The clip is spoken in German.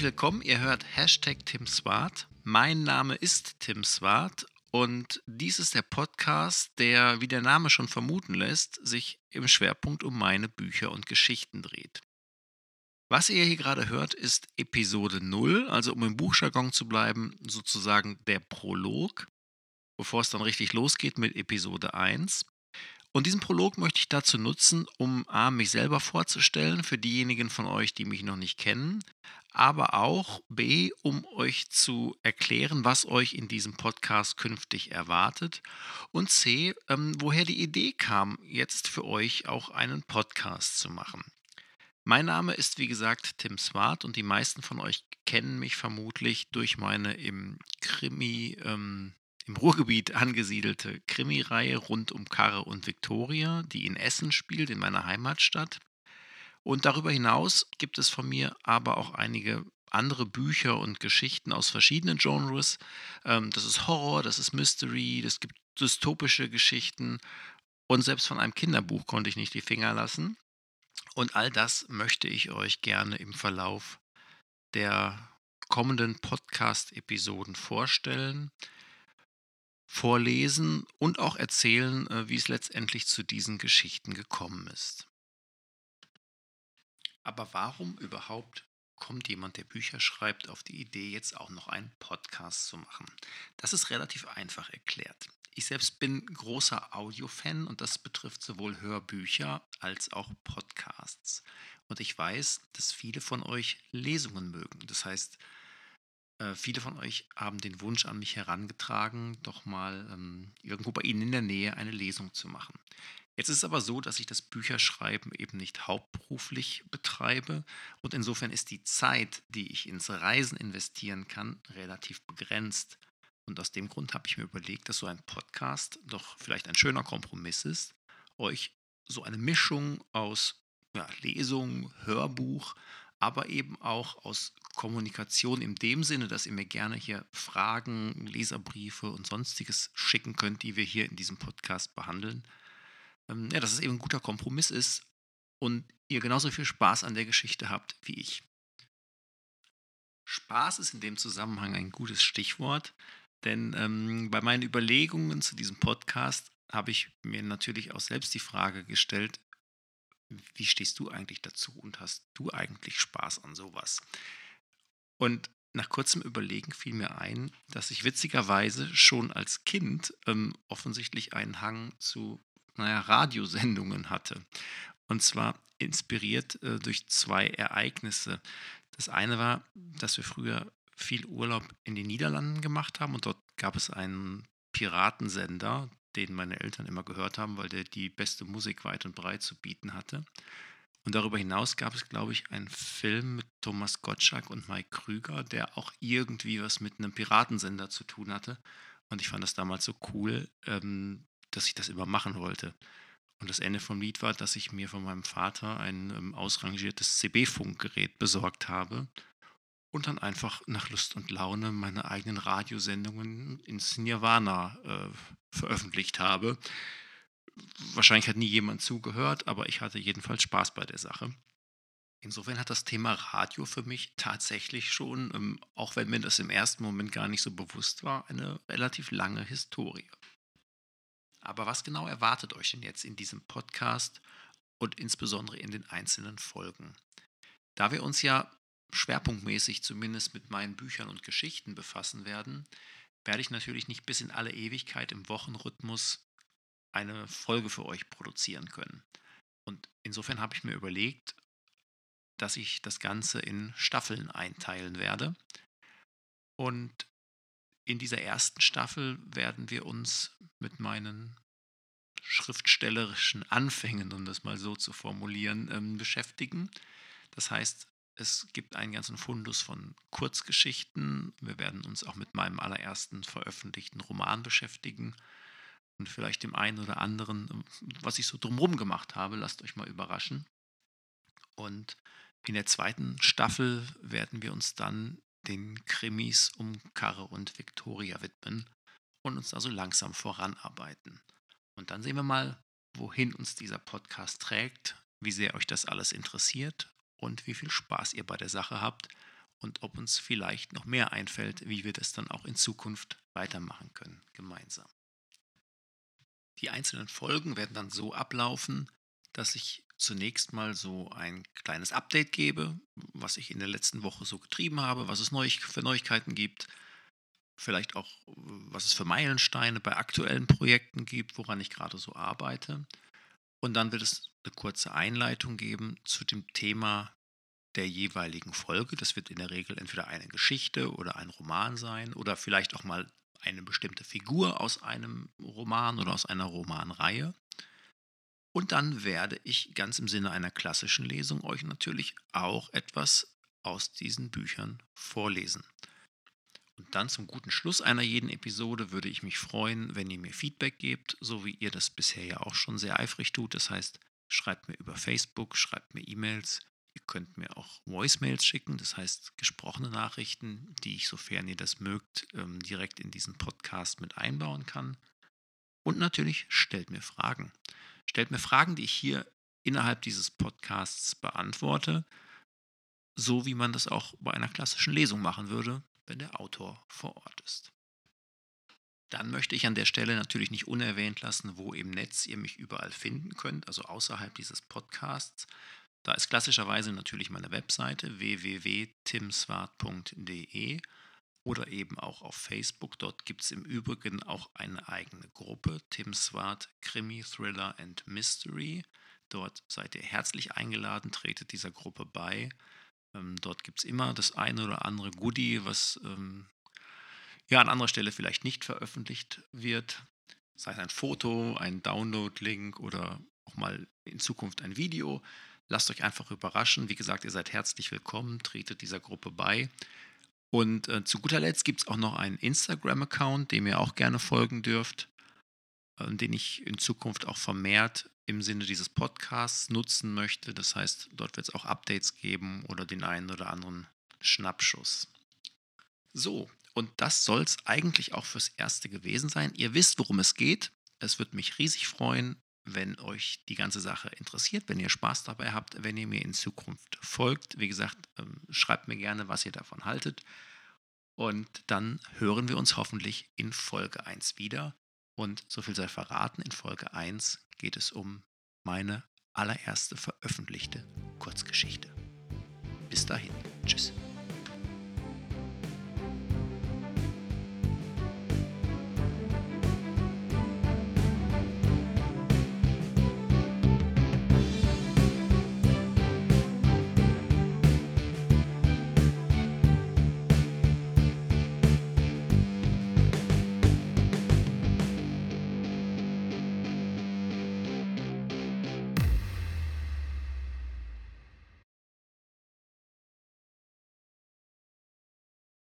Herzlich willkommen, ihr hört Hashtag Tim Swart. Mein Name ist Tim Swart und dies ist der Podcast, der, wie der Name schon vermuten lässt, sich im Schwerpunkt um meine Bücher und Geschichten dreht. Was ihr hier gerade hört, ist Episode 0, also um im Buchjargon zu bleiben, sozusagen der Prolog, bevor es dann richtig losgeht mit Episode 1. Und diesen Prolog möchte ich dazu nutzen, um A, mich selber vorzustellen, für diejenigen von euch, die mich noch nicht kennen, aber auch B, um euch zu erklären, was euch in diesem Podcast künftig erwartet und C, ähm, woher die Idee kam, jetzt für euch auch einen Podcast zu machen. Mein Name ist wie gesagt Tim Swart und die meisten von euch kennen mich vermutlich durch meine im Krimi ähm, im Ruhrgebiet angesiedelte Krimireihe rund um Karre und Viktoria, die in Essen spielt, in meiner Heimatstadt. Und darüber hinaus gibt es von mir aber auch einige andere Bücher und Geschichten aus verschiedenen Genres. Ähm, das ist Horror, das ist Mystery, das gibt dystopische Geschichten und selbst von einem Kinderbuch konnte ich nicht die Finger lassen. Und all das möchte ich euch gerne im Verlauf der kommenden Podcast-Episoden vorstellen vorlesen und auch erzählen, äh, wie es letztendlich zu diesen Geschichten gekommen ist. Aber warum überhaupt kommt jemand, der Bücher schreibt, auf die Idee, jetzt auch noch einen Podcast zu machen? Das ist relativ einfach erklärt. Ich selbst bin großer Audiofan und das betrifft sowohl Hörbücher als auch Podcasts. Und ich weiß, dass viele von euch Lesungen mögen. Das heißt, äh, viele von euch haben den Wunsch an mich herangetragen, doch mal ähm, irgendwo bei Ihnen in der Nähe eine Lesung zu machen. Jetzt ist es aber so, dass ich das Bücherschreiben eben nicht hauptberuflich betreibe und insofern ist die Zeit, die ich ins Reisen investieren kann, relativ begrenzt. Und aus dem Grund habe ich mir überlegt, dass so ein Podcast doch vielleicht ein schöner Kompromiss ist, euch so eine Mischung aus ja, Lesung, Hörbuch, aber eben auch aus Kommunikation in dem Sinne, dass ihr mir gerne hier Fragen, Leserbriefe und sonstiges schicken könnt, die wir hier in diesem Podcast behandeln. Ähm, ja, dass es eben ein guter Kompromiss ist und ihr genauso viel Spaß an der Geschichte habt wie ich. Spaß ist in dem Zusammenhang ein gutes Stichwort, denn ähm, bei meinen Überlegungen zu diesem Podcast habe ich mir natürlich auch selbst die Frage gestellt, wie stehst du eigentlich dazu und hast du eigentlich Spaß an sowas? Und nach kurzem Überlegen fiel mir ein, dass ich witzigerweise schon als Kind ähm, offensichtlich einen Hang zu naja, Radiosendungen hatte. Und zwar inspiriert äh, durch zwei Ereignisse. Das eine war, dass wir früher viel Urlaub in den Niederlanden gemacht haben und dort gab es einen Piratensender, den meine Eltern immer gehört haben, weil der die beste Musik weit und breit zu bieten hatte. Und darüber hinaus gab es, glaube ich, einen Film mit Thomas Gottschalk und Mike Krüger, der auch irgendwie was mit einem Piratensender zu tun hatte. Und ich fand das damals so cool, ähm, dass ich das immer machen wollte. Und das Ende vom Lied war, dass ich mir von meinem Vater ein ähm, ausrangiertes CB-Funkgerät besorgt habe und dann einfach nach Lust und Laune meine eigenen Radiosendungen ins Nirvana äh, veröffentlicht habe. Wahrscheinlich hat nie jemand zugehört, aber ich hatte jedenfalls Spaß bei der Sache. Insofern hat das Thema Radio für mich tatsächlich schon, ähm, auch wenn mir das im ersten Moment gar nicht so bewusst war, eine relativ lange Historie. Aber was genau erwartet euch denn jetzt in diesem Podcast und insbesondere in den einzelnen Folgen? Da wir uns ja schwerpunktmäßig zumindest mit meinen Büchern und Geschichten befassen werden, werde ich natürlich nicht bis in alle Ewigkeit im Wochenrhythmus eine Folge für euch produzieren können. Und insofern habe ich mir überlegt, dass ich das Ganze in Staffeln einteilen werde. Und in dieser ersten Staffel werden wir uns mit meinen schriftstellerischen Anfängen, um das mal so zu formulieren, ähm, beschäftigen. Das heißt, es gibt einen ganzen Fundus von Kurzgeschichten. Wir werden uns auch mit meinem allerersten veröffentlichten Roman beschäftigen. und vielleicht dem einen oder anderen, was ich so drumherum gemacht habe. Lasst euch mal überraschen. Und in der zweiten Staffel werden wir uns dann den Krimis um Karre und Victoria widmen und uns also langsam voranarbeiten. Und dann sehen wir mal, wohin uns dieser Podcast trägt, wie sehr euch das alles interessiert und wie viel Spaß ihr bei der Sache habt und ob uns vielleicht noch mehr einfällt, wie wir das dann auch in Zukunft weitermachen können, gemeinsam. Die einzelnen Folgen werden dann so ablaufen, dass ich zunächst mal so ein kleines Update gebe, was ich in der letzten Woche so getrieben habe, was es für Neuigkeiten gibt, vielleicht auch, was es für Meilensteine bei aktuellen Projekten gibt, woran ich gerade so arbeite. Und dann wird es eine kurze Einleitung geben zu dem Thema der jeweiligen Folge. Das wird in der Regel entweder eine Geschichte oder ein Roman sein oder vielleicht auch mal eine bestimmte Figur aus einem Roman oder aus einer Romanreihe. Und dann werde ich ganz im Sinne einer klassischen Lesung euch natürlich auch etwas aus diesen Büchern vorlesen. Und dann zum guten Schluss einer jeden Episode würde ich mich freuen, wenn ihr mir Feedback gebt, so wie ihr das bisher ja auch schon sehr eifrig tut. Das heißt, schreibt mir über Facebook, schreibt mir E-Mails. Ihr könnt mir auch Voicemails schicken, das heißt gesprochene Nachrichten, die ich, sofern ihr das mögt, ähm, direkt in diesen Podcast mit einbauen kann. Und natürlich stellt mir Fragen. Stellt mir Fragen, die ich hier innerhalb dieses Podcasts beantworte, so wie man das auch bei einer klassischen Lesung machen würde wenn der Autor vor Ort ist. Dann möchte ich an der Stelle natürlich nicht unerwähnt lassen, wo im Netz ihr mich überall finden könnt, also außerhalb dieses Podcasts. Da ist klassischerweise natürlich meine Webseite www.timswart.de oder eben auch auf Facebook. Dort gibt es im Übrigen auch eine eigene Gruppe, Tim Swart Krimi, Thriller and Mystery. Dort seid ihr herzlich eingeladen, tretet dieser Gruppe bei. Ähm, dort gibt es immer das eine oder andere Goodie, was ähm, ja an anderer Stelle vielleicht nicht veröffentlicht wird. Sei es ein Foto, ein Download-Link oder auch mal in Zukunft ein Video. Lasst euch einfach überraschen. Wie gesagt, ihr seid herzlich willkommen, tretet dieser Gruppe bei. Und äh, zu guter Letzt gibt es auch noch einen Instagram-Account, dem ihr auch gerne folgen dürft, äh, den ich in Zukunft auch vermehrt im Sinne dieses Podcasts nutzen möchte. Das heißt, dort wird es auch Updates geben oder den einen oder anderen Schnappschuss. So, und das soll es eigentlich auch fürs Erste gewesen sein. Ihr wisst, worum es geht. Es würde mich riesig freuen, wenn euch die ganze Sache interessiert, wenn ihr Spaß dabei habt, wenn ihr mir in Zukunft folgt. Wie gesagt, ähm, schreibt mir gerne, was ihr davon haltet. Und dann hören wir uns hoffentlich in Folge 1 wieder. Und so viel sei verraten, in Folge 1 geht es um meine allererste veröffentlichte Kurzgeschichte. Bis dahin, tschüss.